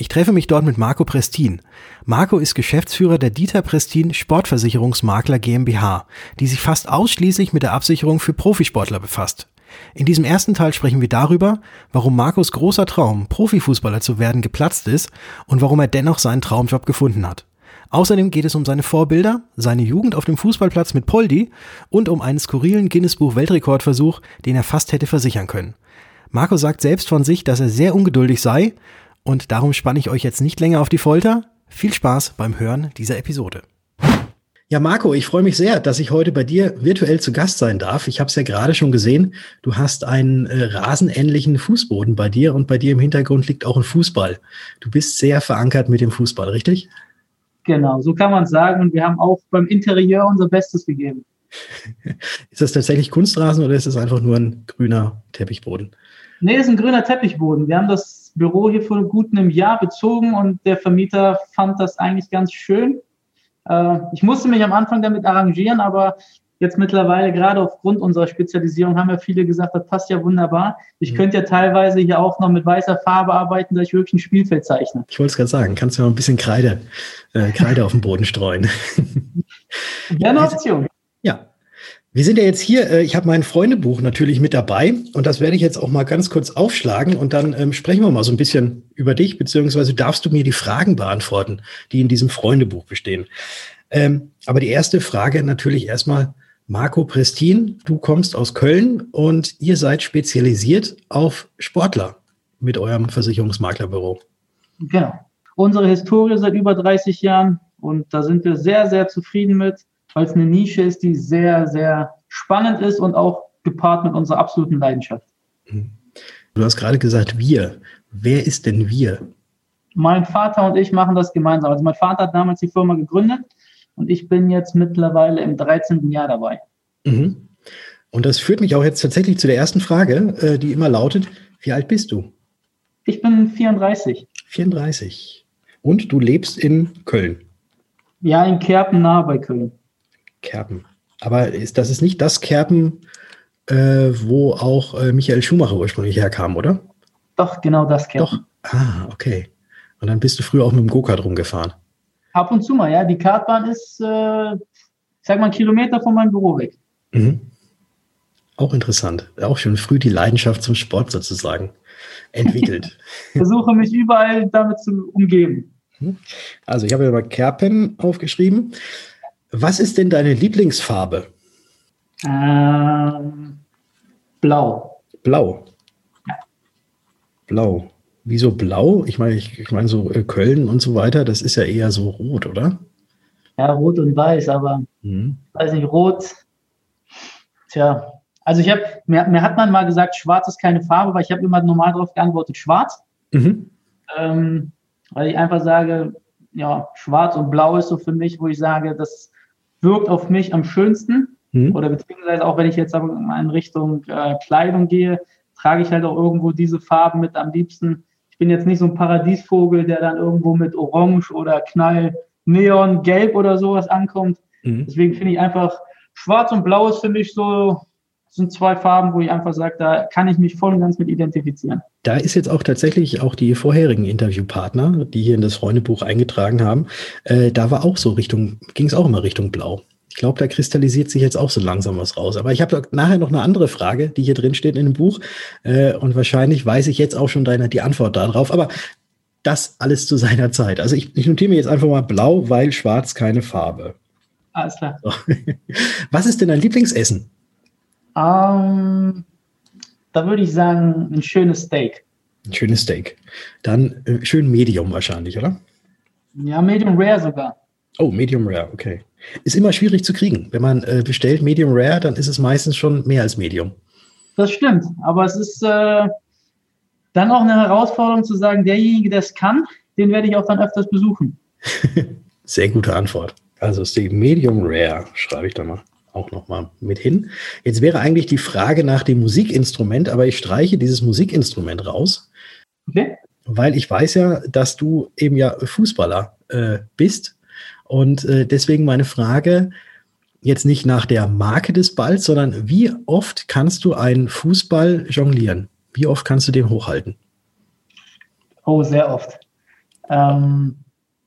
Ich treffe mich dort mit Marco Prestin. Marco ist Geschäftsführer der Dieter Prestin Sportversicherungsmakler GmbH, die sich fast ausschließlich mit der Absicherung für Profisportler befasst. In diesem ersten Teil sprechen wir darüber, warum Marcos großer Traum, Profifußballer zu werden, geplatzt ist und warum er dennoch seinen Traumjob gefunden hat. Außerdem geht es um seine Vorbilder, seine Jugend auf dem Fußballplatz mit Poldi und um einen skurrilen Guinness-Buch Weltrekordversuch, den er fast hätte versichern können. Marco sagt selbst von sich, dass er sehr ungeduldig sei und darum spanne ich euch jetzt nicht länger auf die Folter. Viel Spaß beim Hören dieser Episode. Ja, Marco, ich freue mich sehr, dass ich heute bei dir virtuell zu Gast sein darf. Ich habe es ja gerade schon gesehen. Du hast einen äh, rasenähnlichen Fußboden bei dir und bei dir im Hintergrund liegt auch ein Fußball. Du bist sehr verankert mit dem Fußball, richtig? Genau, so kann man es sagen. Und wir haben auch beim Interieur unser Bestes gegeben. ist das tatsächlich Kunstrasen oder ist es einfach nur ein grüner Teppichboden? Nee, es ist ein grüner Teppichboden. Wir haben das Büro hier vor gut einem Jahr bezogen und der Vermieter fand das eigentlich ganz schön. Äh, ich musste mich am Anfang damit arrangieren, aber jetzt mittlerweile, gerade aufgrund unserer Spezialisierung, haben ja viele gesagt, das passt ja wunderbar. Ich mhm. könnte ja teilweise hier auch noch mit weißer Farbe arbeiten, dass ich wirklich ein Spielfeld zeichne. Ich wollte es gerade sagen, kannst du noch ein bisschen Kreide, äh, Kreide auf den Boden streuen. Wäre eine Option. Ja, wir sind ja jetzt hier, äh, ich habe mein Freundebuch natürlich mit dabei und das werde ich jetzt auch mal ganz kurz aufschlagen und dann ähm, sprechen wir mal so ein bisschen über dich, beziehungsweise darfst du mir die Fragen beantworten, die in diesem Freundebuch bestehen. Ähm, aber die erste Frage natürlich erstmal, Marco Prestin, du kommst aus Köln und ihr seid spezialisiert auf Sportler mit eurem Versicherungsmaklerbüro. Genau. Unsere Historie seit über 30 Jahren und da sind wir sehr, sehr zufrieden mit weil es eine Nische ist, die sehr, sehr spannend ist und auch gepaart mit unserer absoluten Leidenschaft. Mhm. Du hast gerade gesagt, wir. Wer ist denn wir? Mein Vater und ich machen das gemeinsam. Also mein Vater hat damals die Firma gegründet und ich bin jetzt mittlerweile im 13. Jahr dabei. Mhm. Und das führt mich auch jetzt tatsächlich zu der ersten Frage, äh, die immer lautet, wie alt bist du? Ich bin 34. 34. Und du lebst in Köln? Ja, in Kerpen nahe bei Köln. Kerpen. Aber ist, das ist nicht das Kerpen, äh, wo auch äh, Michael Schumacher ursprünglich herkam, oder? Doch, genau das Kerpen. Doch. Ah, okay. Und dann bist du früher auch mit dem Go-Kart rumgefahren. Ab und zu mal, ja. Die Kartbahn ist, äh, sag mal, einen Kilometer von meinem Büro weg. Mhm. Auch interessant. Auch schon früh die Leidenschaft zum Sport sozusagen entwickelt. ich versuche mich überall damit zu umgeben. Mhm. Also ich habe mal Kerpen aufgeschrieben. Was ist denn deine Lieblingsfarbe? Ähm, blau. Blau. Ja. Blau. Wieso blau? Ich meine, ich, ich meine so äh, Köln und so weiter, das ist ja eher so rot, oder? Ja, rot und weiß, aber mhm. weiß nicht, rot. Tja, also ich habe, mir, mir, hat man mal gesagt, schwarz ist keine Farbe, aber ich habe immer normal darauf geantwortet, schwarz. Mhm. Ähm, weil ich einfach sage, ja, schwarz und blau ist so für mich, wo ich sage, das wirkt auf mich am schönsten. Mhm. Oder beziehungsweise auch wenn ich jetzt mal in Richtung äh, Kleidung gehe, trage ich halt auch irgendwo diese Farben mit am liebsten. Ich bin jetzt nicht so ein Paradiesvogel, der dann irgendwo mit Orange oder Knall, Neon, Gelb oder sowas ankommt. Mhm. Deswegen finde ich einfach, Schwarz und Blau ist für mich so sind zwei Farben, wo ich einfach sage, da kann ich mich voll und ganz mit identifizieren. Da ist jetzt auch tatsächlich auch die vorherigen Interviewpartner, die hier in das Freundebuch eingetragen haben, äh, da war auch so Richtung, ging es auch immer Richtung Blau. Ich glaube, da kristallisiert sich jetzt auch so langsam was raus. Aber ich habe nachher noch eine andere Frage, die hier drin steht in dem Buch. Äh, und wahrscheinlich weiß ich jetzt auch schon deine, die Antwort darauf. Aber das alles zu seiner Zeit. Also ich, ich notiere mir jetzt einfach mal blau, weil schwarz keine Farbe. Alles klar. So. Was ist denn dein Lieblingsessen? Ähm, da würde ich sagen, ein schönes Steak. Ein schönes Steak. Dann äh, schön Medium wahrscheinlich, oder? Ja, Medium Rare sogar. Oh, Medium Rare, okay. Ist immer schwierig zu kriegen. Wenn man äh, bestellt Medium Rare, dann ist es meistens schon mehr als Medium. Das stimmt, aber es ist äh, dann auch eine Herausforderung zu sagen, derjenige, der es kann, den werde ich auch dann öfters besuchen. Sehr gute Antwort. Also Medium Rare, schreibe ich da mal auch nochmal mit hin. Jetzt wäre eigentlich die Frage nach dem Musikinstrument, aber ich streiche dieses Musikinstrument raus. Okay. Weil ich weiß ja, dass du eben ja Fußballer äh, bist. Und äh, deswegen meine Frage, jetzt nicht nach der Marke des Balls, sondern wie oft kannst du einen Fußball jonglieren? Wie oft kannst du den hochhalten? Oh, sehr oft. Ähm,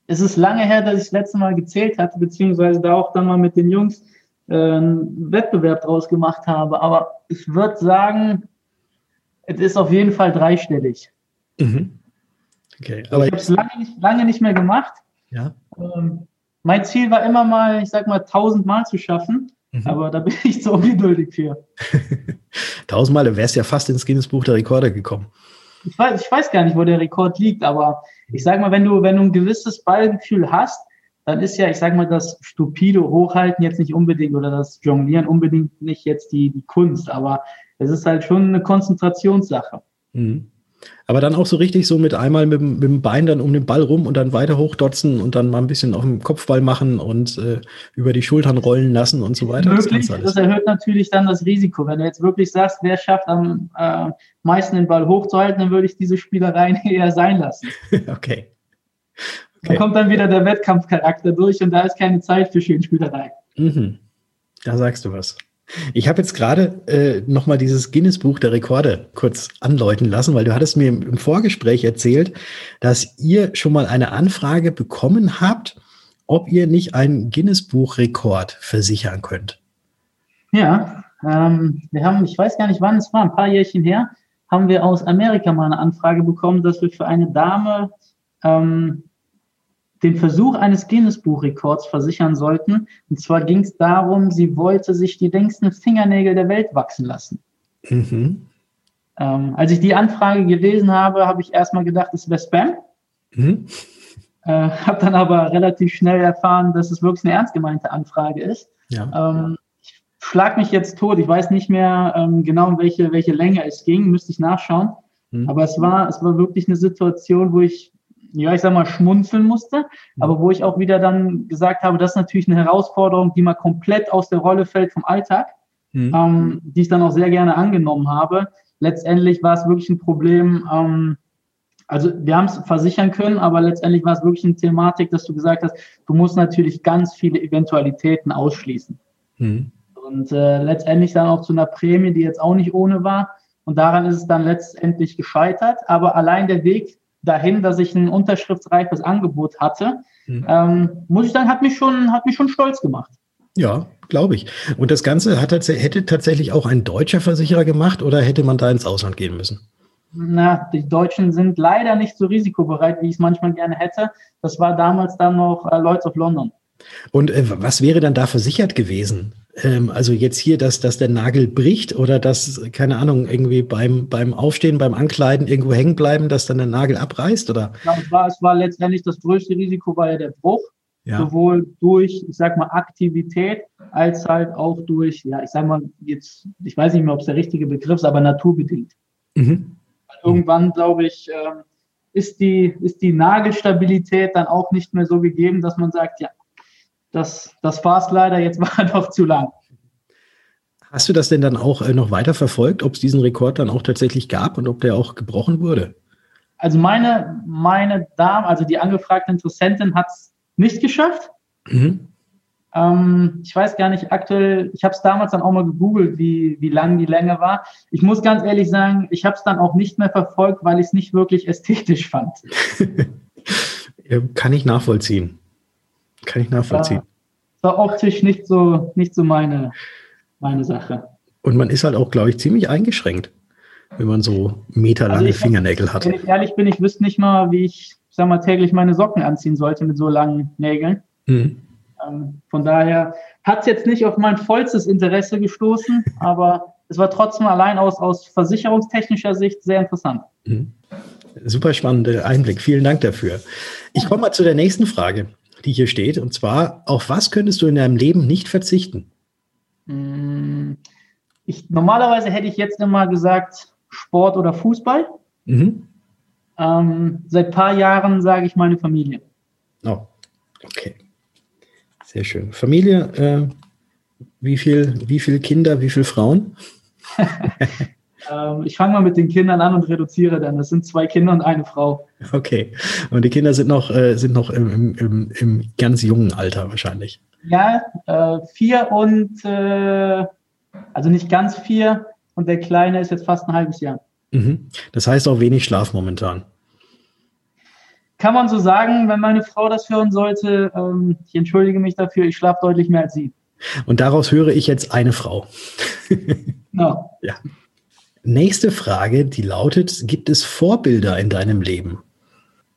es ist lange her, dass ich das letzte Mal gezählt hatte, beziehungsweise da auch dann mal mit den Jungs einen Wettbewerb draus gemacht habe. Aber ich würde sagen, es ist auf jeden Fall dreistellig. Mhm. Okay, ich habe es lange nicht, lange nicht mehr gemacht. Ja. Ähm, mein Ziel war immer mal, ich sag mal, tausendmal zu schaffen. Mhm. Aber da bin ich zu ungeduldig für. Tausendmal, du wärst ja fast ins Guinness Buch der Rekorde gekommen. Ich weiß, ich weiß gar nicht, wo der Rekord liegt, aber ich sag mal, wenn du, wenn du ein gewisses Ballgefühl hast, dann ist ja, ich sag mal, das stupide Hochhalten jetzt nicht unbedingt oder das Jonglieren unbedingt nicht jetzt die, die Kunst, aber es ist halt schon eine Konzentrationssache. Mhm. Aber dann auch so richtig so mit einmal mit, mit, dem Bein dann um den Ball rum und dann weiter hochdotzen und dann mal ein bisschen auf dem Kopfball machen und äh, über die Schultern rollen lassen und so weiter. Möglich, das, das, erhöht natürlich dann das Risiko. Wenn du jetzt wirklich sagst, wer schafft am äh, meisten den Ball hochzuhalten, dann würde ich diese Spielereien eher sein lassen. okay. Okay. Da kommt dann wieder der Wettkampfcharakter durch und da ist keine Zeit für Schönspielerei. Mhm. Da sagst du was. Ich habe jetzt gerade äh, nochmal dieses Guinness-Buch der Rekorde kurz anläuten lassen, weil du hattest mir im, im Vorgespräch erzählt, dass ihr schon mal eine Anfrage bekommen habt, ob ihr nicht einen Guinness-Buch-Rekord versichern könnt. Ja, ähm, wir haben, ich weiß gar nicht wann es war, ein paar Jährchen her, haben wir aus Amerika mal eine Anfrage bekommen, dass wir für eine Dame ähm, den Versuch eines Guinness-Buchrekords versichern sollten. Und zwar ging es darum, sie wollte sich die längsten Fingernägel der Welt wachsen lassen. Mhm. Ähm, als ich die Anfrage gelesen habe, habe ich erstmal gedacht, es wäre Spam. Mhm. Äh, habe dann aber relativ schnell erfahren, dass es wirklich eine ernst gemeinte Anfrage ist. Ja. Ähm, ich schlag mich jetzt tot. Ich weiß nicht mehr ähm, genau, um welche, welche Länge es ging, müsste ich nachschauen. Mhm. Aber es war, es war wirklich eine Situation, wo ich ja, ich sag mal, schmunzeln musste, aber wo ich auch wieder dann gesagt habe, das ist natürlich eine Herausforderung, die mal komplett aus der Rolle fällt vom Alltag, mhm. ähm, die ich dann auch sehr gerne angenommen habe. Letztendlich war es wirklich ein Problem, ähm, also wir haben es versichern können, aber letztendlich war es wirklich eine Thematik, dass du gesagt hast, du musst natürlich ganz viele Eventualitäten ausschließen. Mhm. Und äh, letztendlich dann auch zu einer Prämie, die jetzt auch nicht ohne war. Und daran ist es dann letztendlich gescheitert. Aber allein der Weg dahin, dass ich ein unterschriftsreifes Angebot hatte, mhm. ähm, muss ich sagen, hat mich schon, hat mich schon stolz gemacht. Ja, glaube ich. Und das Ganze hat, hätte tatsächlich auch ein deutscher Versicherer gemacht oder hätte man da ins Ausland gehen müssen? Na, die Deutschen sind leider nicht so risikobereit, wie ich es manchmal gerne hätte. Das war damals dann noch äh, Lloyds of London. Und äh, was wäre dann da versichert gewesen? Ähm, also jetzt hier, dass, dass der Nagel bricht oder dass, keine Ahnung, irgendwie beim, beim Aufstehen, beim Ankleiden irgendwo hängen bleiben, dass dann der Nagel abreißt? Oder? Ja, es, war, es war letztendlich das größte Risiko war ja der Bruch. Ja. Sowohl durch, ich sag mal, Aktivität als halt auch durch, ja, ich sag mal, jetzt, ich weiß nicht mehr, ob es der richtige Begriff ist, aber naturbedingt. Mhm. Irgendwann, glaube ich, ähm, ist die, ist die Nagelstabilität dann auch nicht mehr so gegeben, dass man sagt, ja, das, das war es leider, jetzt war noch zu lang. Hast du das denn dann auch äh, noch weiter verfolgt, ob es diesen Rekord dann auch tatsächlich gab und ob der auch gebrochen wurde? Also meine, meine Dame, also die angefragte Interessentin hat es nicht geschafft. Mhm. Ähm, ich weiß gar nicht aktuell, ich habe es damals dann auch mal gegoogelt, wie, wie lang die Länge war. Ich muss ganz ehrlich sagen, ich habe es dann auch nicht mehr verfolgt, weil ich es nicht wirklich ästhetisch fand. Kann ich nachvollziehen. Kann ich nachvollziehen. War, war optisch nicht so, nicht so meine, meine Sache. Und man ist halt auch, glaube ich, ziemlich eingeschränkt, wenn man so meterlange also Fingernägel hat. Wenn ich ehrlich bin, ich wüsste nicht mal, wie ich, sag mal, täglich meine Socken anziehen sollte mit so langen Nägeln. Mhm. Ähm, von daher hat es jetzt nicht auf mein vollstes Interesse gestoßen, aber es war trotzdem allein aus, aus versicherungstechnischer Sicht sehr interessant. Mhm. Super spannender Einblick. Vielen Dank dafür. Ich komme mal zu der nächsten Frage die hier steht. Und zwar, auf was könntest du in deinem Leben nicht verzichten? Mm, ich, normalerweise hätte ich jetzt immer gesagt Sport oder Fußball. Mhm. Ähm, seit ein paar Jahren sage ich meine Familie. Oh, okay. Sehr schön. Familie, äh, wie viel, wie viele Kinder, wie viele Frauen? ähm, ich fange mal mit den Kindern an und reduziere dann. Das sind zwei Kinder und eine Frau. Okay. Und die Kinder sind noch, äh, sind noch im, im, im, ganz jungen Alter wahrscheinlich. Ja, äh, vier und äh, also nicht ganz vier und der Kleine ist jetzt fast ein halbes Jahr. Mhm. Das heißt auch wenig Schlaf momentan. Kann man so sagen, wenn meine Frau das hören sollte, ähm, ich entschuldige mich dafür, ich schlafe deutlich mehr als sie. Und daraus höre ich jetzt eine Frau. no. Ja. Nächste Frage, die lautet: Gibt es Vorbilder in deinem Leben?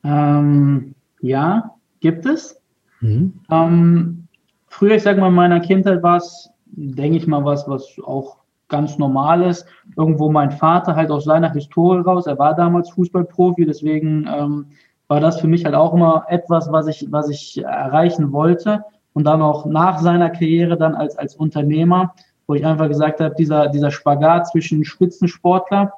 Ähm, ja, gibt es. Mhm. Ähm, früher, ich sage mal, in meiner Kindheit war es, denke ich mal, was, was auch ganz normal ist. Irgendwo mein Vater halt aus seiner Historie raus. Er war damals Fußballprofi, deswegen ähm, war das für mich halt auch immer etwas, was ich, was ich erreichen wollte. Und dann auch nach seiner Karriere dann als, als Unternehmer, wo ich einfach gesagt habe, dieser, dieser Spagat zwischen Spitzensportler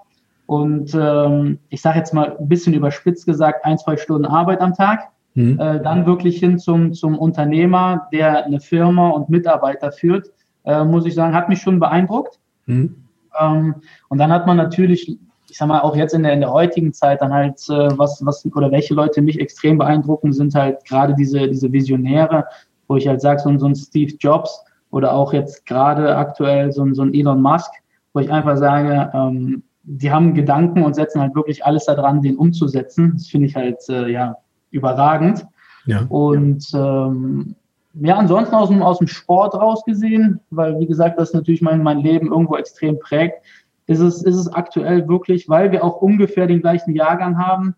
und ähm, ich sage jetzt mal ein bisschen überspitzt gesagt, ein, zwei Stunden Arbeit am Tag, mhm. äh, dann wirklich hin zum, zum Unternehmer, der eine Firma und Mitarbeiter führt, äh, muss ich sagen, hat mich schon beeindruckt. Mhm. Ähm, und dann hat man natürlich ich sag mal, auch jetzt in der, in der heutigen Zeit dann halt, äh, was, was, oder welche Leute mich extrem beeindrucken, sind halt gerade diese, diese Visionäre, wo ich halt sage, so, so ein Steve Jobs oder auch jetzt gerade aktuell so, so ein Elon Musk, wo ich einfach sage, ähm, die haben Gedanken und setzen halt wirklich alles daran, den umzusetzen. Das finde ich halt, äh, ja, überragend. Ja. Und ähm, ja, ansonsten aus dem, aus dem Sport rausgesehen, weil wie gesagt, das natürlich mein, mein Leben irgendwo extrem prägt, ist es, ist es aktuell wirklich, weil wir auch ungefähr den gleichen Jahrgang haben,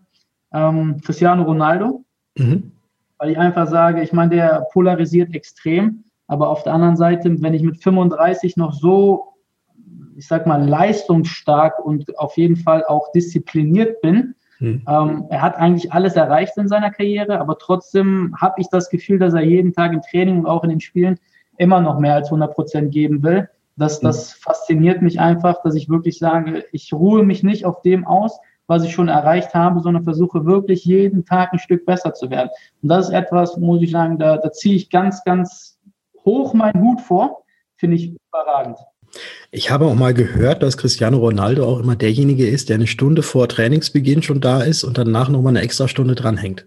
ähm, Cristiano Ronaldo. Mhm. Weil ich einfach sage, ich meine, der polarisiert extrem, aber auf der anderen Seite, wenn ich mit 35 noch so, ich sag mal, leistungsstark und auf jeden Fall auch diszipliniert bin, mhm. ähm, er hat eigentlich alles erreicht in seiner Karriere, aber trotzdem habe ich das Gefühl, dass er jeden Tag im Training und auch in den Spielen immer noch mehr als 100 Prozent geben will. Das, das fasziniert mich einfach, dass ich wirklich sage, ich ruhe mich nicht auf dem aus, was ich schon erreicht habe, sondern versuche wirklich jeden Tag ein Stück besser zu werden. Und das ist etwas, muss ich sagen, da, da ziehe ich ganz, ganz hoch meinen Hut vor. Finde ich überragend. Ich habe auch mal gehört, dass Cristiano Ronaldo auch immer derjenige ist, der eine Stunde vor Trainingsbeginn schon da ist und danach nochmal eine extra Stunde dranhängt.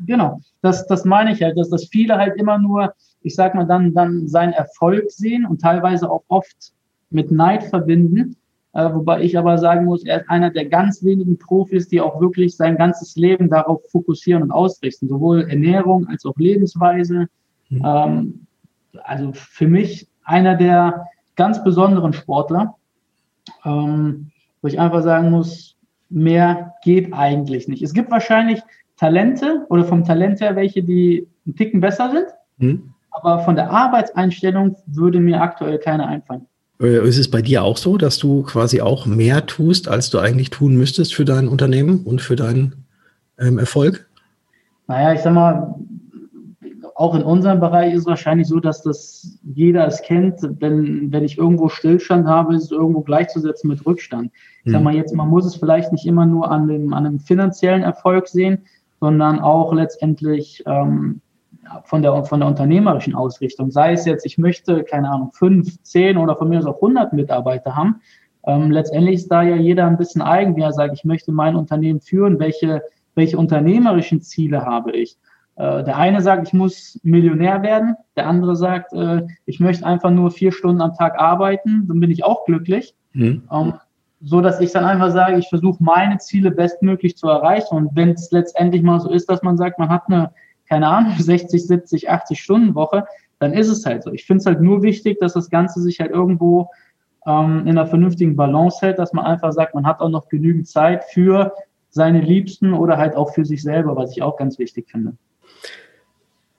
Genau, das, das meine ich halt, dass, dass viele halt immer nur ich sag mal, dann, dann seinen Erfolg sehen und teilweise auch oft mit Neid verbinden. Äh, wobei ich aber sagen muss, er ist einer der ganz wenigen Profis, die auch wirklich sein ganzes Leben darauf fokussieren und ausrichten, sowohl Ernährung als auch Lebensweise. Mhm. Ähm, also für mich einer der ganz besonderen Sportler, ähm, wo ich einfach sagen muss, mehr geht eigentlich nicht. Es gibt wahrscheinlich Talente oder vom Talent her welche, die einen Ticken besser sind. Mhm. Aber von der Arbeitseinstellung würde mir aktuell keine einfallen. Äh, ist es bei dir auch so, dass du quasi auch mehr tust, als du eigentlich tun müsstest für dein Unternehmen und für deinen ähm, Erfolg? Naja, ich sag mal, auch in unserem Bereich ist es wahrscheinlich so, dass das jeder es kennt. Wenn, wenn ich irgendwo Stillstand habe, ist es irgendwo gleichzusetzen mit Rückstand. Ich sag hm. mal jetzt, man muss es vielleicht nicht immer nur an dem, an dem finanziellen Erfolg sehen, sondern auch letztendlich ähm, von der, von der unternehmerischen Ausrichtung. Sei es jetzt, ich möchte, keine Ahnung, fünf, zehn oder von mir aus auch 100 Mitarbeiter haben. Ähm, letztendlich ist da ja jeder ein bisschen eigen, wie er sagt, ich möchte mein Unternehmen führen, welche, welche unternehmerischen Ziele habe ich. Äh, der eine sagt, ich muss Millionär werden, der andere sagt, äh, ich möchte einfach nur vier Stunden am Tag arbeiten, dann bin ich auch glücklich. Mhm. Ähm, so dass ich dann einfach sage, ich versuche meine Ziele bestmöglich zu erreichen. Und wenn es letztendlich mal so ist, dass man sagt, man hat eine keine Ahnung, 60, 70, 80 Stunden Woche, dann ist es halt so. Ich finde es halt nur wichtig, dass das Ganze sich halt irgendwo ähm, in einer vernünftigen Balance hält, dass man einfach sagt, man hat auch noch genügend Zeit für seine Liebsten oder halt auch für sich selber, was ich auch ganz wichtig finde.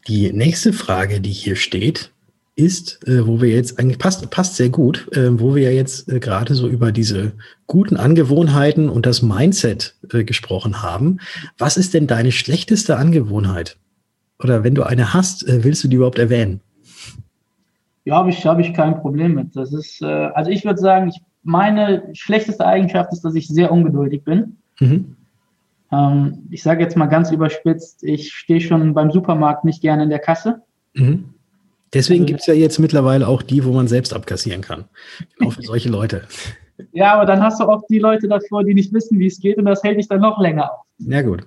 Die nächste Frage, die hier steht, ist, äh, wo wir jetzt eigentlich passt, passt sehr gut, äh, wo wir ja jetzt äh, gerade so über diese guten Angewohnheiten und das Mindset äh, gesprochen haben. Was ist denn deine schlechteste Angewohnheit? oder wenn du eine hast, äh, willst du die überhaupt erwähnen? Ja, habe ich, hab ich kein Problem mit. Das ist, äh, also ich würde sagen, ich, meine schlechteste Eigenschaft ist, dass ich sehr ungeduldig bin. Mhm. Ähm, ich sage jetzt mal ganz überspitzt, ich stehe schon beim Supermarkt nicht gerne in der Kasse. Mhm. Deswegen also, gibt es ja jetzt mittlerweile auch die, wo man selbst abkassieren kann. Genau für solche Leute. Ja, aber dann hast du auch die Leute davor, die nicht wissen, wie es geht und das hält dich dann noch länger auf. Ja, gut.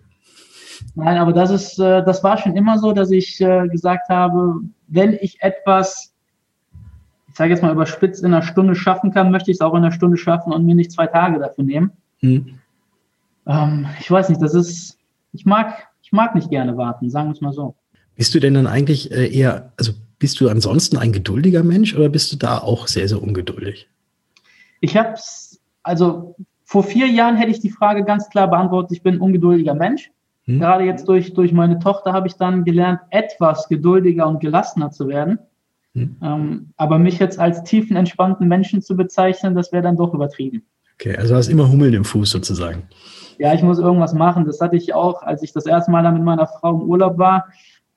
Nein, aber das ist, äh, das war schon immer so, dass ich äh, gesagt habe, wenn ich etwas, ich sage jetzt mal überspitzt, in einer Stunde schaffen kann, möchte ich es auch in einer Stunde schaffen und mir nicht zwei Tage dafür nehmen. Mhm. Ähm, ich weiß nicht, das ist, ich mag, ich mag nicht gerne warten, sagen wir es mal so. Bist du denn dann eigentlich äh, eher, also bist du ansonsten ein geduldiger Mensch oder bist du da auch sehr, sehr ungeduldig? Ich habe es, also vor vier Jahren hätte ich die Frage ganz klar beantwortet, ich bin ein ungeduldiger Mensch. Hm. Gerade jetzt durch, durch meine Tochter habe ich dann gelernt, etwas geduldiger und gelassener zu werden. Hm. Ähm, aber mich jetzt als tiefen, entspannten Menschen zu bezeichnen, das wäre dann doch übertrieben. Okay, also hast immer Hummeln im Fuß sozusagen. Ja, ich muss irgendwas machen. Das hatte ich auch, als ich das erste Mal dann mit meiner Frau im Urlaub war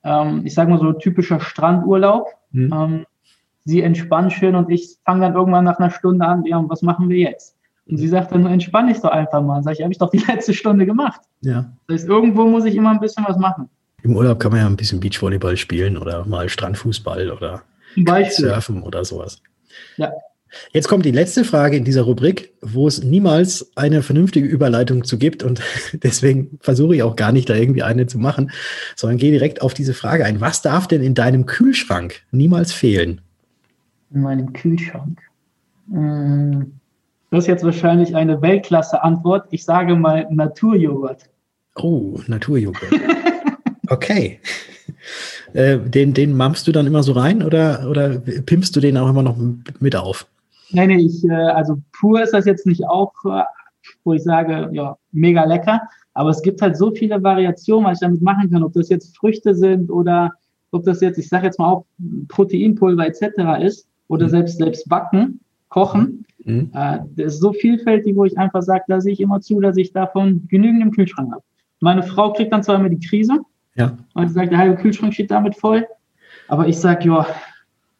ähm, ich sage mal so typischer Strandurlaub. Mhm. Ähm, sie entspannt schön und ich fange dann irgendwann nach einer Stunde an, ja, und was machen wir jetzt? Und sie sagt dann, entspann dich doch einfach mal. Sag ich, habe ich doch die letzte Stunde gemacht. Ja. Das heißt, irgendwo muss ich immer ein bisschen was machen. Im Urlaub kann man ja ein bisschen Beachvolleyball spielen oder mal Strandfußball oder Surfen oder sowas. Ja. Jetzt kommt die letzte Frage in dieser Rubrik, wo es niemals eine vernünftige Überleitung zu gibt und deswegen versuche ich auch gar nicht, da irgendwie eine zu machen, sondern gehe direkt auf diese Frage ein. Was darf denn in deinem Kühlschrank niemals fehlen? In meinem Kühlschrank? Hm, das ist jetzt wahrscheinlich eine Weltklasse-Antwort. Ich sage mal Naturjoghurt. Oh, Naturjoghurt. Okay. Äh, den, den mampfst du dann immer so rein oder, oder pimpst du den auch immer noch mit auf? Nee, ich, äh, also pur ist das jetzt nicht auch, äh, wo ich sage, ja, mega lecker. Aber es gibt halt so viele Variationen, was ich damit machen kann, ob das jetzt Früchte sind oder ob das jetzt, ich sage jetzt mal auch Proteinpulver etc. ist oder mhm. selbst selbst backen, kochen. Mhm. Äh, das ist so vielfältig, wo ich einfach sage, da sehe ich immer zu, dass ich davon genügend im Kühlschrank habe. Meine Frau kriegt dann zwar immer die Krise ja. und sie sagt, der halbe Kühlschrank steht damit voll. Aber ich sage, ja,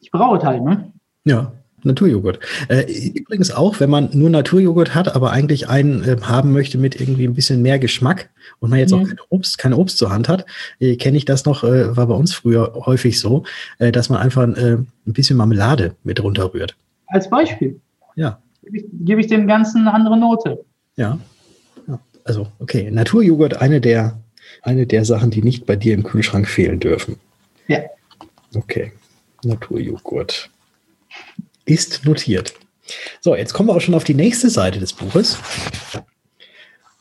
ich brauche es halt, ne? Ja, Naturjoghurt. Äh, übrigens auch, wenn man nur Naturjoghurt hat, aber eigentlich einen äh, haben möchte mit irgendwie ein bisschen mehr Geschmack und man jetzt mhm. auch kein Obst, kein Obst zur Hand hat, äh, kenne ich das noch, äh, war bei uns früher häufig so, äh, dass man einfach äh, ein bisschen Marmelade mit runterrührt. Als Beispiel. Ja. Gebe ich, geb ich dem Ganzen eine andere Note. Ja. ja. Also, okay. Naturjoghurt, eine der, eine der Sachen, die nicht bei dir im Kühlschrank fehlen dürfen. Ja. Okay. Naturjoghurt ist notiert. So, jetzt kommen wir auch schon auf die nächste Seite des Buches.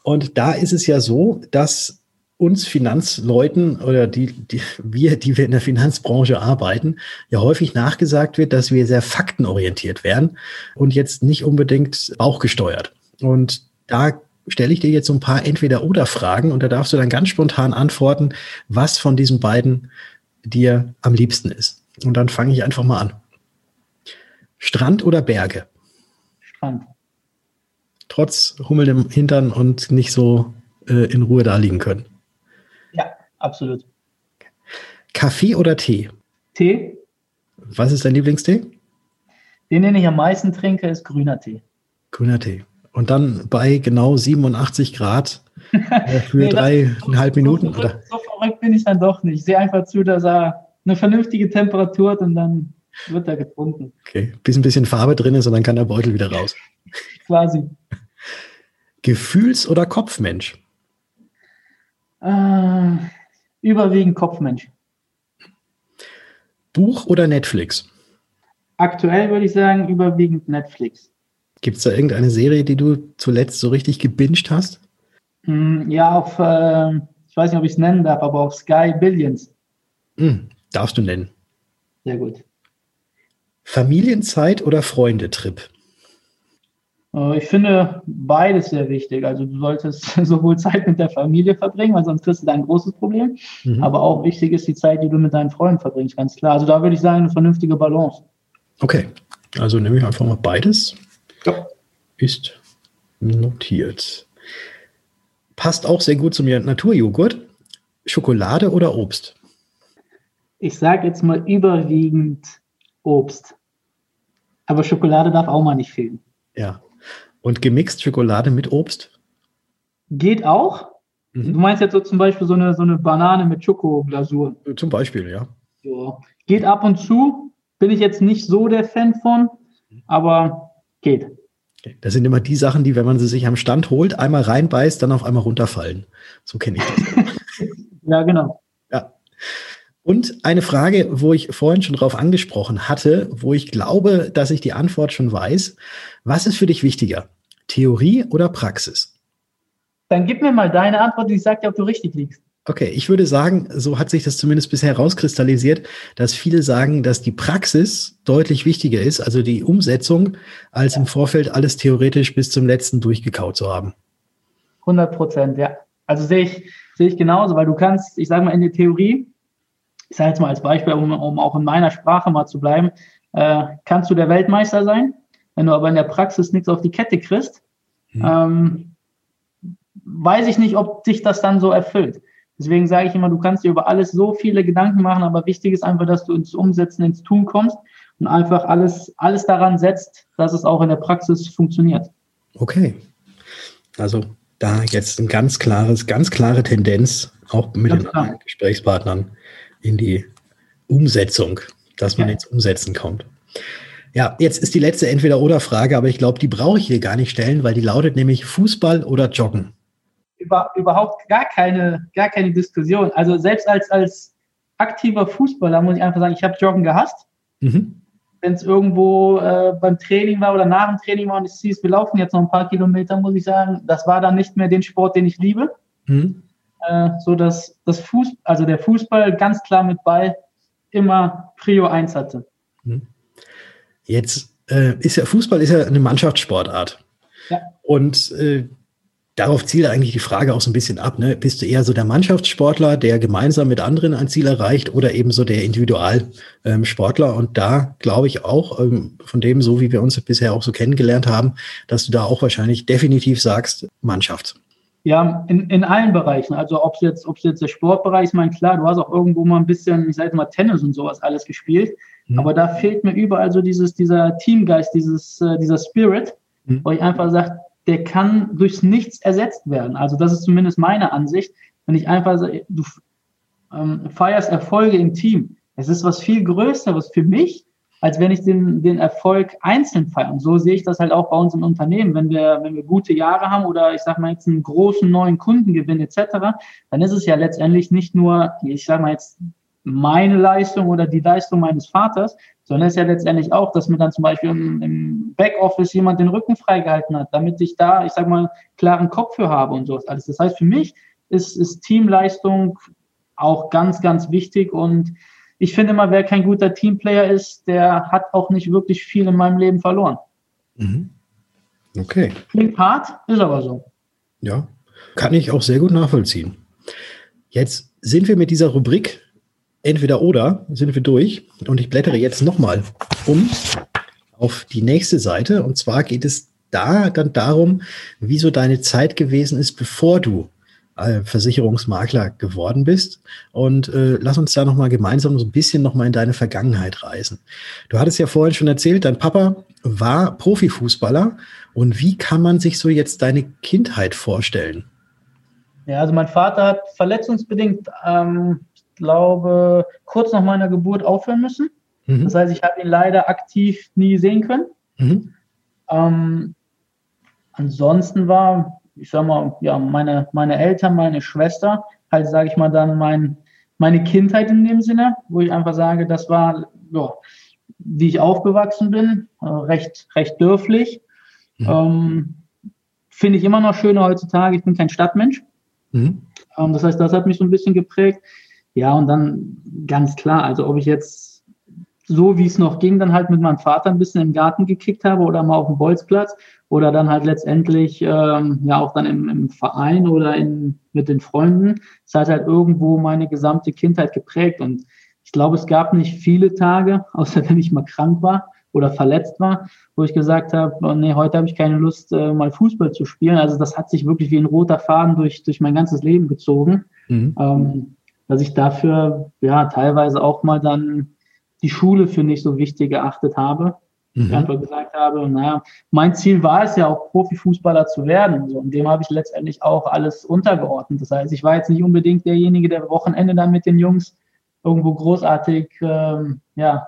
Und da ist es ja so, dass uns Finanzleuten oder die, die, wir, die wir in der Finanzbranche arbeiten, ja häufig nachgesagt wird, dass wir sehr faktenorientiert werden und jetzt nicht unbedingt bauchgesteuert. Und da stelle ich dir jetzt so ein paar Entweder-Oder-Fragen und da darfst du dann ganz spontan antworten, was von diesen beiden dir am liebsten ist. Und dann fange ich einfach mal an. Strand oder Berge? Strand. Trotz Hummel im Hintern und nicht so äh, in Ruhe da liegen können. Ja, absolut. Kaffee oder Tee? Tee. Was ist dein Lieblingstee? Den, den ich am meisten trinke, ist grüner Tee. Grüner Tee. Und dann bei genau 87 Grad äh, für nee, dreieinhalb Minuten? So, oder? so verrückt bin ich dann doch nicht. Ich sehe einfach zu, dass er eine vernünftige Temperatur hat und dann wird da getrunken. Okay, bis ein bisschen Farbe drin ist und dann kann der Beutel wieder raus. Quasi. Gefühls- oder Kopfmensch? Äh, überwiegend Kopfmensch. Buch oder Netflix? Aktuell würde ich sagen, überwiegend Netflix. Gibt es da irgendeine Serie, die du zuletzt so richtig gebinged hast? Hm, ja, auf, äh, ich weiß nicht, ob ich es nennen darf, aber auf Sky Billions. Hm, darfst du nennen. Sehr gut. Familienzeit oder Freundetrip? Äh, ich finde beides sehr wichtig. Also du solltest sowohl Zeit mit der Familie verbringen, weil sonst kriegst du da ein großes Problem. Mhm. Aber auch wichtig ist die Zeit, die du mit deinen Freunden verbringst, ganz klar. Also da würde ich sagen, eine vernünftige Balance. Okay, also nehme ich einfach mal beides. Ja. Ist notiert. Passt auch sehr gut zu mir Naturjoghurt. Schokolade oder Obst? Ich sage jetzt mal überwiegend Obst. Aber Schokolade darf auch mal nicht fehlen. Ja. Und gemixt Schokolade mit Obst? Geht auch. Mhm. Du meinst jetzt so zum Beispiel so eine, so eine Banane mit Schokoglasur? Zum Beispiel, ja. ja. Geht ab und zu, bin ich jetzt nicht so der Fan von, aber geht. Das sind immer die Sachen, die, wenn man sie sich am Stand holt, einmal reinbeißt, dann auf einmal runterfallen. So kenne ich das. ja, genau. Ja. Und eine Frage, wo ich vorhin schon drauf angesprochen hatte, wo ich glaube, dass ich die Antwort schon weiß. Was ist für dich wichtiger? Theorie oder Praxis? Dann gib mir mal deine Antwort, ich sage dir, ob du richtig liegst. Okay, ich würde sagen, so hat sich das zumindest bisher herauskristallisiert, dass viele sagen, dass die Praxis deutlich wichtiger ist, also die Umsetzung, als im Vorfeld alles theoretisch bis zum letzten durchgekaut zu haben. 100 Prozent, ja. Also sehe ich, sehe ich genauso, weil du kannst, ich sage mal, in der Theorie, ich sage jetzt mal als Beispiel, um, um auch in meiner Sprache mal zu bleiben, äh, kannst du der Weltmeister sein, wenn du aber in der Praxis nichts auf die Kette kriegst, hm. ähm, weiß ich nicht, ob sich das dann so erfüllt. Deswegen sage ich immer, du kannst dir über alles so viele Gedanken machen, aber wichtig ist einfach, dass du ins Umsetzen, ins Tun kommst und einfach alles, alles daran setzt, dass es auch in der Praxis funktioniert. Okay. Also da jetzt ein ganz klares, ganz klare Tendenz, auch mit ganz den klar. Gesprächspartnern in die Umsetzung, dass man ja. ins Umsetzen kommt. Ja, jetzt ist die letzte Entweder-Oder-Frage, aber ich glaube, die brauche ich hier gar nicht stellen, weil die lautet nämlich Fußball oder Joggen über, überhaupt gar keine, gar keine Diskussion. Also selbst als, als aktiver Fußballer muss ich einfach sagen, ich habe Joggen gehasst. Mhm. Wenn es irgendwo äh, beim Training war oder nach dem Training war und es hieß, wir laufen jetzt noch ein paar Kilometer, muss ich sagen, das war dann nicht mehr den Sport, den ich liebe. Mhm. Äh, so dass das Fuß, also der Fußball ganz klar mit Ball immer Prio 1 hatte. Mhm. Jetzt äh, ist ja Fußball ist ja eine Mannschaftssportart. Ja. Und äh, darauf zielt eigentlich die Frage auch so ein bisschen ab. Ne? Bist du eher so der Mannschaftssportler, der gemeinsam mit anderen ein Ziel erreicht oder eben so der Individualsportler? Und da glaube ich auch, ähm, von dem, so wie wir uns bisher auch so kennengelernt haben, dass du da auch wahrscheinlich definitiv sagst, Mannschaft. Ja, in, in allen Bereichen. Also ob es jetzt, ob es jetzt der Sportbereich ist, mein klar, du hast auch irgendwo mal ein bisschen, ich sage mal, Tennis und sowas alles gespielt. Mhm. Aber da fehlt mir überall so dieses, dieser Teamgeist, dieses, äh, dieser Spirit, mhm. wo ich einfach sage, der kann durchs Nichts ersetzt werden. Also das ist zumindest meine Ansicht. Wenn ich einfach sage, du ähm, feierst Erfolge im Team, es ist was viel Größeres für mich, als wenn ich den, den Erfolg einzeln feiere. Und so sehe ich das halt auch bei uns im Unternehmen. Wenn wir, wenn wir gute Jahre haben oder ich sage mal jetzt einen großen neuen Kundengewinn etc., dann ist es ja letztendlich nicht nur, ich sage mal jetzt meine Leistung oder die Leistung meines Vaters, sondern es ist ja letztendlich auch, dass mir dann zum Beispiel im, Backoffice jemand den Rücken freigehalten hat, damit ich da, ich sag mal, klaren Kopf für habe und sowas alles. Das heißt, für mich ist, ist Teamleistung auch ganz, ganz wichtig und ich finde immer, wer kein guter Teamplayer ist, der hat auch nicht wirklich viel in meinem Leben verloren. Mhm. Okay. Klingt hart, ist aber so. Ja, kann ich auch sehr gut nachvollziehen. Jetzt sind wir mit dieser Rubrik entweder oder sind wir durch. Und ich blättere jetzt nochmal um auf die nächste Seite. Und zwar geht es da dann darum, wieso deine Zeit gewesen ist, bevor du Versicherungsmakler geworden bist. Und äh, lass uns da nochmal gemeinsam so ein bisschen nochmal in deine Vergangenheit reisen. Du hattest ja vorhin schon erzählt, dein Papa war Profifußballer. Und wie kann man sich so jetzt deine Kindheit vorstellen? Ja, also mein Vater hat verletzungsbedingt ähm, glaube, kurz nach meiner Geburt aufhören müssen. Mhm. Das heißt, ich habe ihn leider aktiv nie sehen können. Mhm. Ähm, ansonsten war, ich sag mal, ja, meine, meine Eltern, meine Schwester, halt, sage ich mal, dann mein, meine Kindheit in dem Sinne, wo ich einfach sage, das war, ja, wie ich aufgewachsen bin, äh, recht, recht dürflich. Mhm. Ähm, Finde ich immer noch schöner heutzutage. Ich bin kein Stadtmensch. Mhm. Ähm, das heißt, das hat mich so ein bisschen geprägt. Ja, und dann ganz klar, also ob ich jetzt so wie es noch ging, dann halt mit meinem Vater ein bisschen im Garten gekickt habe oder mal auf dem Bolzplatz oder dann halt letztendlich ähm, ja auch dann im, im Verein oder in, mit den Freunden. Das hat halt irgendwo meine gesamte Kindheit geprägt und ich glaube, es gab nicht viele Tage, außer wenn ich mal krank war oder verletzt war, wo ich gesagt habe, oh nee, heute habe ich keine Lust, äh, mal Fußball zu spielen. Also das hat sich wirklich wie ein roter Faden durch, durch mein ganzes Leben gezogen. Mhm. Ähm, dass ich dafür ja teilweise auch mal dann die Schule für nicht so wichtig geachtet habe. Mhm. Einfach gesagt habe, naja, mein Ziel war es ja auch Profifußballer zu werden. So, und dem habe ich letztendlich auch alles untergeordnet. Das heißt, ich war jetzt nicht unbedingt derjenige, der Wochenende dann mit den Jungs irgendwo großartig ähm, ja,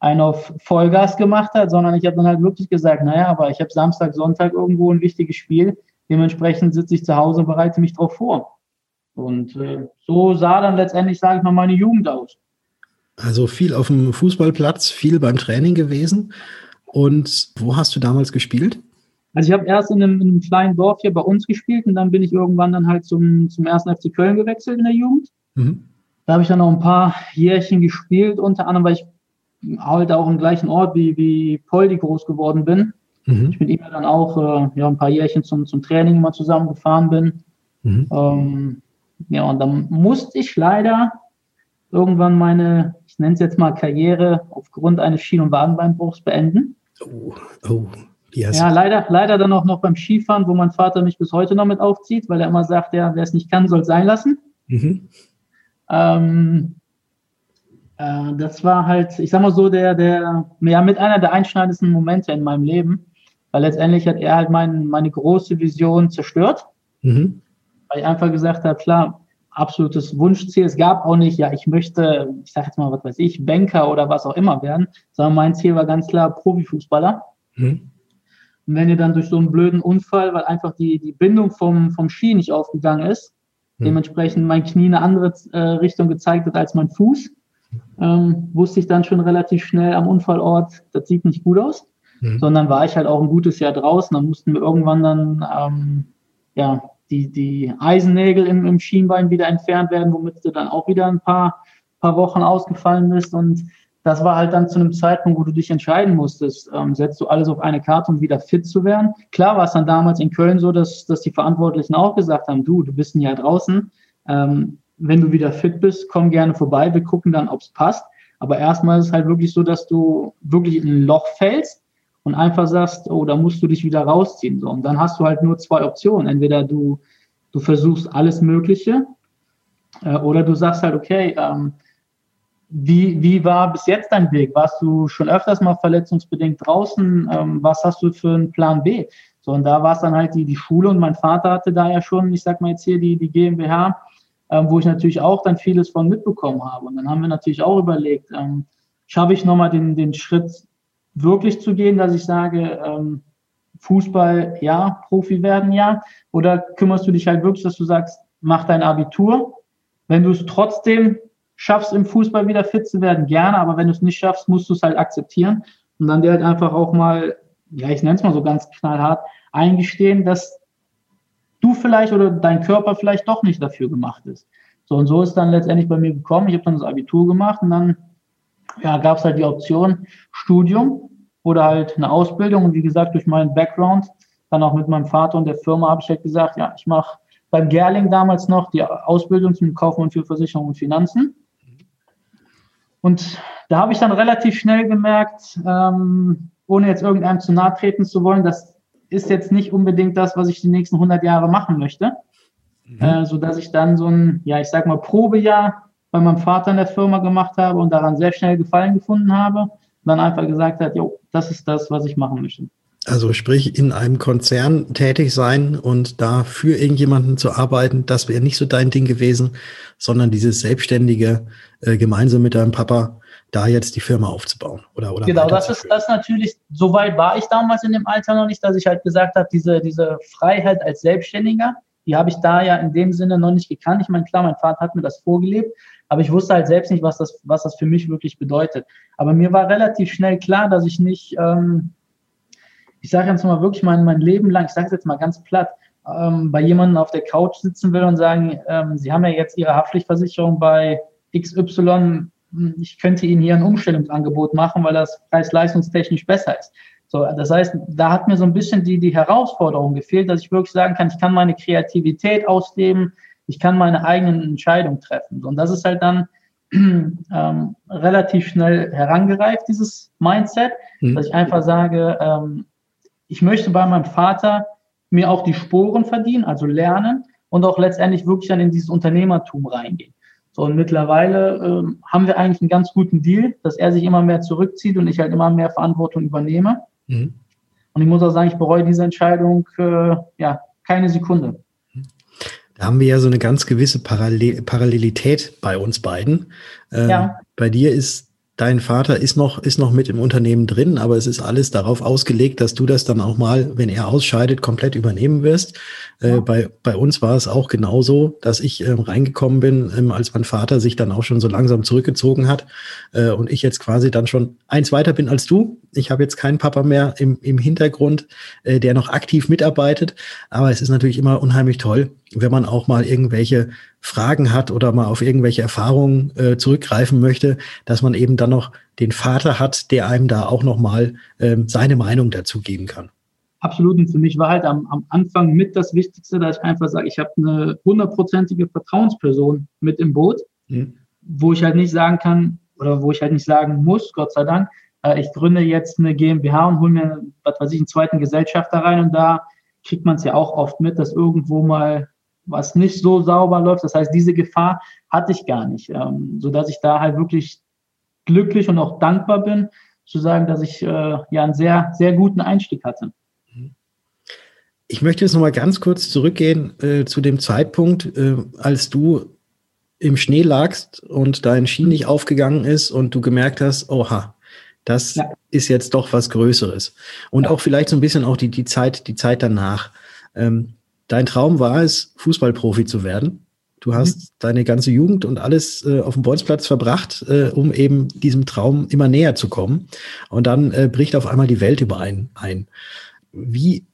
einen auf Vollgas gemacht hat, sondern ich habe dann halt wirklich gesagt, naja, aber ich habe Samstag, Sonntag irgendwo ein wichtiges Spiel. Dementsprechend sitze ich zu Hause und bereite mich darauf vor. Und äh, so sah dann letztendlich, sage ich mal, meine Jugend aus. Also viel auf dem Fußballplatz, viel beim Training gewesen. Und wo hast du damals gespielt? Also ich habe erst in einem, in einem, kleinen Dorf hier bei uns gespielt und dann bin ich irgendwann dann halt zum, zum ersten FC Köln gewechselt in der Jugend. Mhm. Da habe ich dann noch ein paar Jährchen gespielt, unter anderem, weil ich halt auch im gleichen Ort wie, wie Poldi groß geworden bin. Mhm. Ich mit ihm dann auch äh, ja, ein paar Jährchen zum, zum Training immer zusammengefahren bin. Mhm. Ähm, ja, und dann musste ich leider irgendwann meine, nenne es jetzt mal Karriere, aufgrund eines Schien- und Wadenbeinbruchs beenden. Oh, oh. Yes. Ja, leider, leider dann auch noch beim Skifahren, wo mein Vater mich bis heute noch mit aufzieht, weil er immer sagt, ja, wer es nicht kann, soll es sein lassen. Mhm. Ähm, äh, das war halt, ich sag mal so, der, der, ja, mit einer der einschneidendsten Momente in meinem Leben, weil letztendlich hat er halt mein, meine große Vision zerstört. Mhm. Weil ich einfach gesagt habe, klar, absolutes Wunschziel. Es gab auch nicht, ja, ich möchte, ich sage jetzt mal, was weiß ich, Banker oder was auch immer werden, sondern mein Ziel war ganz klar Profifußballer. Mhm. Und wenn ihr dann durch so einen blöden Unfall, weil einfach die, die Bindung vom, vom Ski nicht aufgegangen ist, mhm. dementsprechend mein Knie eine andere äh, Richtung gezeigt hat als mein Fuß, ähm, wusste ich dann schon relativ schnell am Unfallort, das sieht nicht gut aus. Mhm. Sondern war ich halt auch ein gutes Jahr draußen. Dann mussten wir irgendwann dann ähm, ja, die, die Eisennägel im, im Schienbein wieder entfernt werden, womit du dann auch wieder ein paar, paar Wochen ausgefallen bist. Und das war halt dann zu einem Zeitpunkt, wo du dich entscheiden musstest, ähm, setzt du alles auf eine Karte, um wieder fit zu werden. Klar war es dann damals in Köln so, dass, dass die Verantwortlichen auch gesagt haben, du, du bist Jahr draußen, ähm, wenn du wieder fit bist, komm gerne vorbei, wir gucken dann, ob es passt. Aber erstmal ist es halt wirklich so, dass du wirklich in ein Loch fällst und einfach sagst, oh, da musst du dich wieder rausziehen. So. Und dann hast du halt nur zwei Optionen. Entweder du, du versuchst alles Mögliche äh, oder du sagst halt, okay, ähm, wie, wie war bis jetzt dein Weg? Warst du schon öfters mal verletzungsbedingt draußen? Ähm, was hast du für einen Plan B? So, und da war es dann halt die, die Schule und mein Vater hatte da ja schon, ich sag mal jetzt hier die, die GmbH, ähm, wo ich natürlich auch dann vieles von mitbekommen habe. Und dann haben wir natürlich auch überlegt, ähm, schaffe ich nochmal den, den Schritt wirklich zu gehen, dass ich sage, ähm, Fußball ja, Profi werden ja, oder kümmerst du dich halt wirklich, dass du sagst, mach dein Abitur. Wenn du es trotzdem schaffst, im Fußball wieder fit zu werden, gerne, aber wenn du es nicht schaffst, musst du es halt akzeptieren und dann dir halt einfach auch mal, ja, ich nenne es mal so ganz knallhart, eingestehen, dass du vielleicht oder dein Körper vielleicht doch nicht dafür gemacht ist. So und so ist dann letztendlich bei mir gekommen. Ich habe dann das Abitur gemacht und dann ja, gab es halt die Option Studium oder halt eine Ausbildung. Und wie gesagt, durch meinen Background, dann auch mit meinem Vater und der Firma, habe ich halt gesagt, ja, ich mache beim Gerling damals noch die Ausbildung zum Kaufmann für Versicherung und Finanzen. Und da habe ich dann relativ schnell gemerkt, ähm, ohne jetzt irgendeinem zu nahe treten zu wollen, das ist jetzt nicht unbedingt das, was ich die nächsten 100 Jahre machen möchte. Mhm. Äh, so dass ich dann so ein, ja, ich sag mal, Probejahr bei meinem Vater in der Firma gemacht habe und daran sehr schnell Gefallen gefunden habe. Dann einfach gesagt hat, jo, das ist das, was ich machen möchte. Also sprich, in einem Konzern tätig sein und da für irgendjemanden zu arbeiten, das wäre nicht so dein Ding gewesen, sondern dieses selbstständige, äh, gemeinsam mit deinem Papa, da jetzt die Firma aufzubauen oder oder genau das ist das natürlich so weit war ich damals in dem Alter noch nicht dass ich halt gesagt habe diese diese Freiheit als Selbstständiger die habe ich da ja in dem Sinne noch nicht gekannt ich meine klar mein Vater hat mir das vorgelebt aber ich wusste halt selbst nicht was das was das für mich wirklich bedeutet aber mir war relativ schnell klar dass ich nicht ähm, ich sage jetzt mal wirklich mein mein Leben lang ich sage es jetzt mal ganz platt ähm, bei jemandem auf der Couch sitzen will und sagen, ähm, Sie haben ja jetzt Ihre Haftpflichtversicherung bei XY ich könnte Ihnen hier ein Umstellungsangebot machen, weil das preis-leistungstechnisch besser ist. So, das heißt, da hat mir so ein bisschen die, die Herausforderung gefehlt, dass ich wirklich sagen kann, ich kann meine Kreativität ausleben, ich kann meine eigenen Entscheidungen treffen. Und das ist halt dann ähm, relativ schnell herangereift, dieses Mindset, mhm. dass ich einfach sage, ähm, ich möchte bei meinem Vater mir auch die Sporen verdienen, also lernen und auch letztendlich wirklich dann in dieses Unternehmertum reingehen. So, und mittlerweile ähm, haben wir eigentlich einen ganz guten Deal, dass er sich immer mehr zurückzieht und ich halt immer mehr Verantwortung übernehme. Mhm. Und ich muss auch sagen, ich bereue diese Entscheidung äh, ja keine Sekunde. Da haben wir ja so eine ganz gewisse Parallel Parallelität bei uns beiden. Ähm, ja. Bei dir ist dein Vater ist noch, ist noch mit im Unternehmen drin, aber es ist alles darauf ausgelegt, dass du das dann auch mal, wenn er ausscheidet, komplett übernehmen wirst. Äh, bei, bei uns war es auch genauso, dass ich äh, reingekommen bin, ähm, als mein Vater sich dann auch schon so langsam zurückgezogen hat äh, und ich jetzt quasi dann schon eins weiter bin als du. Ich habe jetzt keinen Papa mehr im, im Hintergrund, äh, der noch aktiv mitarbeitet, aber es ist natürlich immer unheimlich toll, wenn man auch mal irgendwelche Fragen hat oder mal auf irgendwelche Erfahrungen äh, zurückgreifen möchte, dass man eben dann noch den Vater hat, der einem da auch noch mal ähm, seine Meinung dazu geben kann. Absolut. Und für mich war halt am, am Anfang mit das Wichtigste, dass ich einfach sage, ich habe eine hundertprozentige Vertrauensperson mit im Boot, mhm. wo ich halt nicht sagen kann oder wo ich halt nicht sagen muss, Gott sei Dank, äh, ich gründe jetzt eine GmbH und hole mir, was weiß ich, einen zweiten Gesellschafter rein und da kriegt man es ja auch oft mit, dass irgendwo mal was nicht so sauber läuft. Das heißt, diese Gefahr hatte ich gar nicht, ähm, so dass ich da halt wirklich glücklich und auch dankbar bin, zu sagen, dass ich äh, ja einen sehr, sehr guten Einstieg hatte. Ich möchte jetzt noch mal ganz kurz zurückgehen äh, zu dem Zeitpunkt, äh, als du im Schnee lagst und dein Ski nicht aufgegangen ist und du gemerkt hast, oha, das ja. ist jetzt doch was Größeres. Und ja. auch vielleicht so ein bisschen auch die, die Zeit, die Zeit danach. Ähm, dein Traum war es, Fußballprofi zu werden. Du hast mhm. deine ganze Jugend und alles äh, auf dem Bolzplatz verbracht, äh, um eben diesem Traum immer näher zu kommen. Und dann äh, bricht auf einmal die Welt über einen ein. Wie,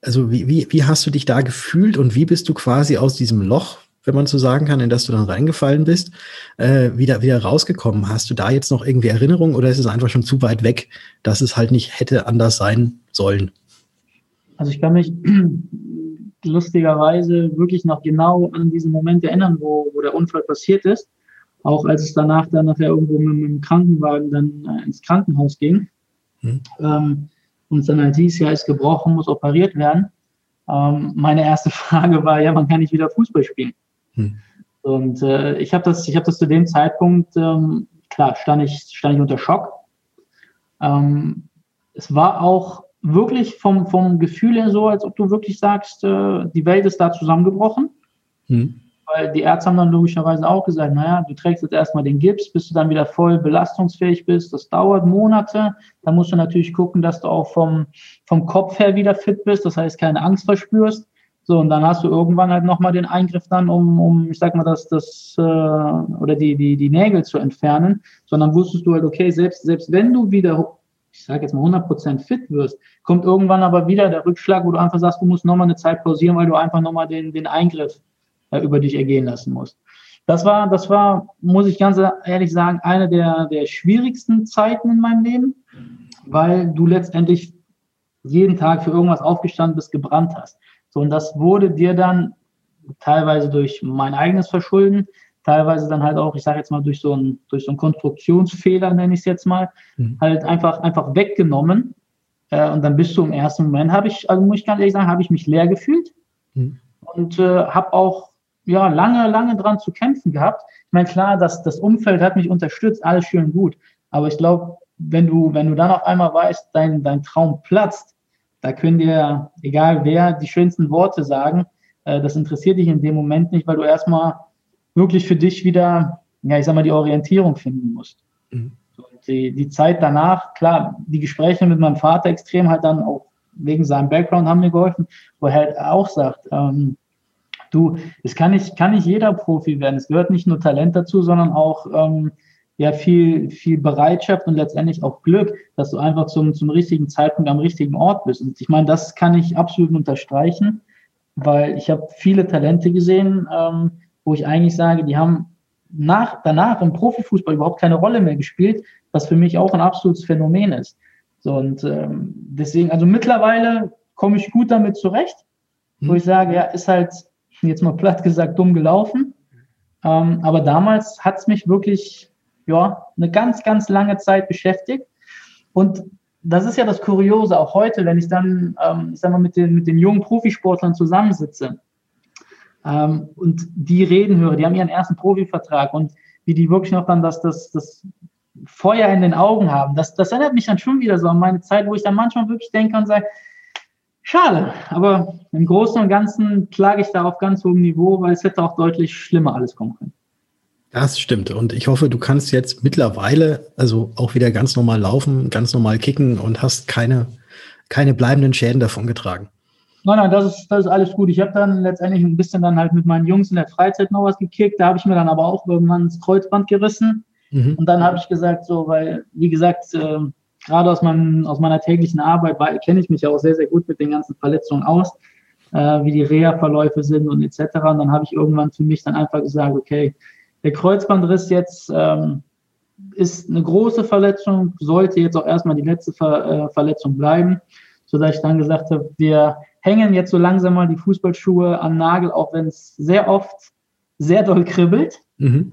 also wie, wie, wie hast du dich da gefühlt und wie bist du quasi aus diesem Loch, wenn man so sagen kann, in das du dann reingefallen bist, äh, wieder, wieder rausgekommen? Hast du da jetzt noch irgendwie Erinnerungen oder ist es einfach schon zu weit weg, dass es halt nicht hätte anders sein sollen? Also ich kann mich lustigerweise wirklich noch genau an diesen Moment erinnern, wo, wo der Unfall passiert ist. Auch als es danach dann nachher irgendwo mit, mit dem Krankenwagen dann äh, ins Krankenhaus ging. Hm. Ähm, und dann halt hieß, ja, ist gebrochen, muss operiert werden. Ähm, meine erste Frage war, ja, wann kann ich wieder Fußball spielen? Hm. Und äh, ich habe das, ich habe das zu dem Zeitpunkt, ähm, klar, stand ich, stand ich unter Schock. Ähm, es war auch wirklich vom, vom Gefühl her so, als ob du wirklich sagst, äh, die Welt ist da zusammengebrochen. Hm. Weil die Ärzte haben dann logischerweise auch gesagt, naja, du trägst jetzt erstmal den Gips, bis du dann wieder voll belastungsfähig bist. Das dauert Monate. Da musst du natürlich gucken, dass du auch vom, vom Kopf her wieder fit bist. Das heißt, keine Angst verspürst. So, und dann hast du irgendwann halt nochmal den Eingriff dann, um, um, ich sag mal, das, das, äh, oder die, die, die Nägel zu entfernen, sondern wusstest du halt, okay, selbst, selbst wenn du wieder ich sage jetzt mal 100% fit wirst, kommt irgendwann aber wieder der Rückschlag, wo du einfach sagst, du musst nochmal eine Zeit pausieren, weil du einfach nochmal den, den Eingriff äh, über dich ergehen lassen musst. Das war, das war, muss ich ganz ehrlich sagen, eine der, der schwierigsten Zeiten in meinem Leben, weil du letztendlich jeden Tag für irgendwas aufgestanden bist, gebrannt hast. So, und das wurde dir dann teilweise durch mein eigenes Verschulden, teilweise dann halt auch, ich sage jetzt mal, durch so einen, durch so einen Konstruktionsfehler, nenne ich es jetzt mal, mhm. halt einfach, einfach weggenommen. Äh, und dann bist du im ersten Moment, habe ich, also muss ich ganz ehrlich sagen, habe ich mich leer gefühlt mhm. und äh, habe auch ja, lange, lange dran zu kämpfen gehabt. Ich meine, klar, das, das Umfeld hat mich unterstützt, alles schön gut. Aber ich glaube, wenn du, wenn du dann auf einmal weißt, dein, dein Traum platzt, da können dir, egal wer, die schönsten Worte sagen. Äh, das interessiert dich in dem Moment nicht, weil du erstmal wirklich für dich wieder, ja, ich sag mal, die Orientierung finden musst. Mhm. Die, die Zeit danach, klar, die Gespräche mit meinem Vater extrem halt dann auch wegen seinem Background haben mir geholfen, wo er halt auch sagt, ähm, du, es kann nicht, kann nicht jeder Profi werden. Es gehört nicht nur Talent dazu, sondern auch ähm, ja viel, viel Bereitschaft und letztendlich auch Glück, dass du einfach zum, zum richtigen Zeitpunkt am richtigen Ort bist. Und ich meine, das kann ich absolut unterstreichen, weil ich habe viele Talente gesehen, ähm, wo ich eigentlich sage, die haben nach, danach im Profifußball überhaupt keine Rolle mehr gespielt, was für mich auch ein absolutes Phänomen ist. So, und ähm, deswegen, also mittlerweile komme ich gut damit zurecht, wo mhm. ich sage, ja, ist halt jetzt mal platt gesagt dumm gelaufen. Ähm, aber damals hat es mich wirklich ja, eine ganz, ganz lange Zeit beschäftigt. Und das ist ja das Kuriose, auch heute, wenn ich dann, ähm, ich sag mal, mit den, mit den jungen Profisportlern zusammensitze ähm, und die reden höre, die haben ihren ersten Profivertrag und wie die wirklich noch dann das, das, das Feuer in den Augen haben, das, das erinnert mich dann schon wieder so an meine Zeit, wo ich dann manchmal wirklich denke und sage, schade, aber im Großen und Ganzen klage ich da auf ganz hohem Niveau, weil es hätte auch deutlich schlimmer alles kommen können. Das stimmt. Und ich hoffe, du kannst jetzt mittlerweile also auch wieder ganz normal laufen, ganz normal kicken und hast keine, keine bleibenden Schäden davon getragen. Nein, nein, das ist, das ist alles gut. Ich habe dann letztendlich ein bisschen dann halt mit meinen Jungs in der Freizeit noch was gekickt. Da habe ich mir dann aber auch irgendwann das Kreuzband gerissen. Mhm. Und dann habe ich gesagt, so, weil, wie gesagt, äh, gerade aus, meinem, aus meiner täglichen Arbeit kenne ich mich ja auch sehr, sehr gut mit den ganzen Verletzungen aus, äh, wie die Reha-Verläufe sind und etc. Und dann habe ich irgendwann für mich dann einfach gesagt, okay, der Kreuzbandriss jetzt ähm, ist eine große Verletzung, sollte jetzt auch erstmal die letzte Ver äh, Verletzung bleiben, sodass ich dann gesagt habe, wir hängen jetzt so langsam mal die Fußballschuhe am Nagel, auch wenn es sehr oft sehr doll kribbelt. Mhm.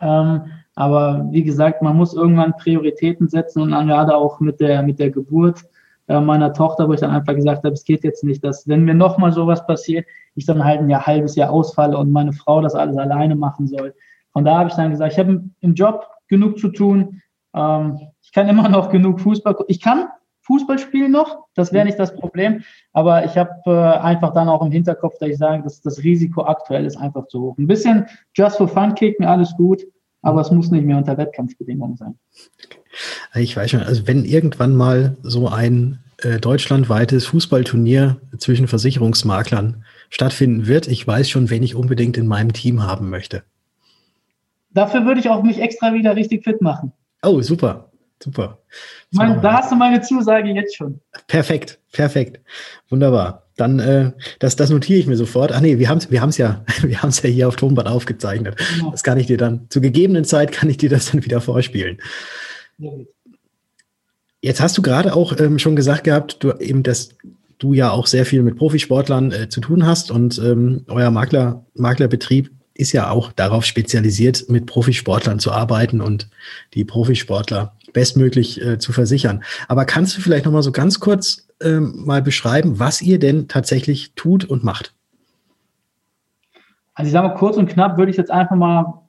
Ähm, aber wie gesagt, man muss irgendwann Prioritäten setzen und dann gerade auch mit der, mit der Geburt äh, meiner Tochter, wo ich dann einfach gesagt habe, es geht jetzt nicht, dass wenn mir nochmal sowas passiert, ich dann halt ein Jahr, halbes Jahr ausfalle und meine Frau das alles alleine machen soll. Von da habe ich dann gesagt, ich habe im Job genug zu tun. Ähm, ich kann immer noch genug Fußball. Ich kann Fußball spielen noch, das wäre nicht das Problem. Aber ich habe äh, einfach dann auch im Hinterkopf, dass ich sage, dass das Risiko aktuell ist einfach zu hoch. Ein bisschen just for fun kicken, alles gut, aber es muss nicht mehr unter Wettkampfbedingungen sein. Ich weiß schon, also wenn irgendwann mal so ein äh, deutschlandweites Fußballturnier zwischen Versicherungsmaklern stattfinden wird. Ich weiß schon, wen ich unbedingt in meinem Team haben möchte. Dafür würde ich auch mich extra wieder richtig fit machen. Oh, super. Super. Mein, da hast du meine Zusage jetzt schon. Perfekt, perfekt. Wunderbar. Dann, äh, das, das notiere ich mir sofort. Ach nee, wir haben es wir haben's ja, wir haben's ja hier auf Tonband aufgezeichnet. Genau. Das kann ich dir dann, zu gegebenen Zeit kann ich dir das dann wieder vorspielen. Ja, Jetzt hast du gerade auch ähm, schon gesagt gehabt, du eben, dass du ja auch sehr viel mit Profisportlern äh, zu tun hast und ähm, euer Makler, Maklerbetrieb ist ja auch darauf spezialisiert, mit Profisportlern zu arbeiten und die Profisportler bestmöglich äh, zu versichern. Aber kannst du vielleicht noch mal so ganz kurz ähm, mal beschreiben, was ihr denn tatsächlich tut und macht? Also ich sage mal kurz und knapp würde ich jetzt einfach mal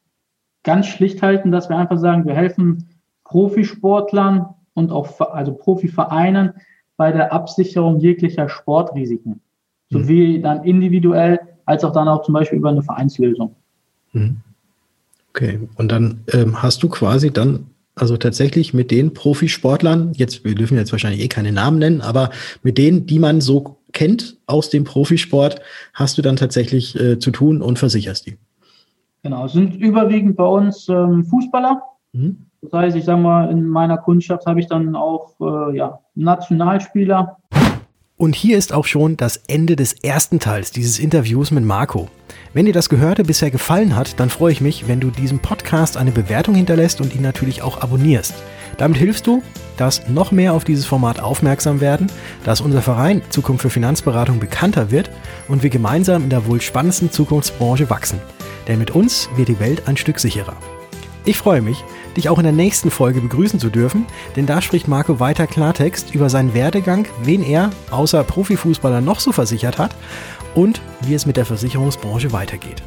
ganz schlicht halten, dass wir einfach sagen, wir helfen Profisportlern und auch also Profivereinen bei der Absicherung jeglicher Sportrisiken, sowie mhm. dann individuell als auch dann auch zum Beispiel über eine Vereinslösung. Mhm. Okay, und dann ähm, hast du quasi dann also tatsächlich mit den Profisportlern, jetzt, wir dürfen jetzt wahrscheinlich eh keine Namen nennen, aber mit denen, die man so kennt aus dem Profisport, hast du dann tatsächlich äh, zu tun und versicherst die. Genau, sind überwiegend bei uns ähm, Fußballer. Mhm. Das heißt, ich sage mal, in meiner Kundschaft habe ich dann auch äh, ja, Nationalspieler. Und hier ist auch schon das Ende des ersten Teils dieses Interviews mit Marco. Wenn dir das Gehörte bisher gefallen hat, dann freue ich mich, wenn du diesem Podcast eine Bewertung hinterlässt und ihn natürlich auch abonnierst. Damit hilfst du, dass noch mehr auf dieses Format aufmerksam werden, dass unser Verein Zukunft für Finanzberatung bekannter wird und wir gemeinsam in der wohl spannendsten Zukunftsbranche wachsen. Denn mit uns wird die Welt ein Stück sicherer. Ich freue mich, dich auch in der nächsten Folge begrüßen zu dürfen, denn da spricht Marco weiter Klartext über seinen Werdegang, wen er außer Profifußballer noch so versichert hat und wie es mit der Versicherungsbranche weitergeht.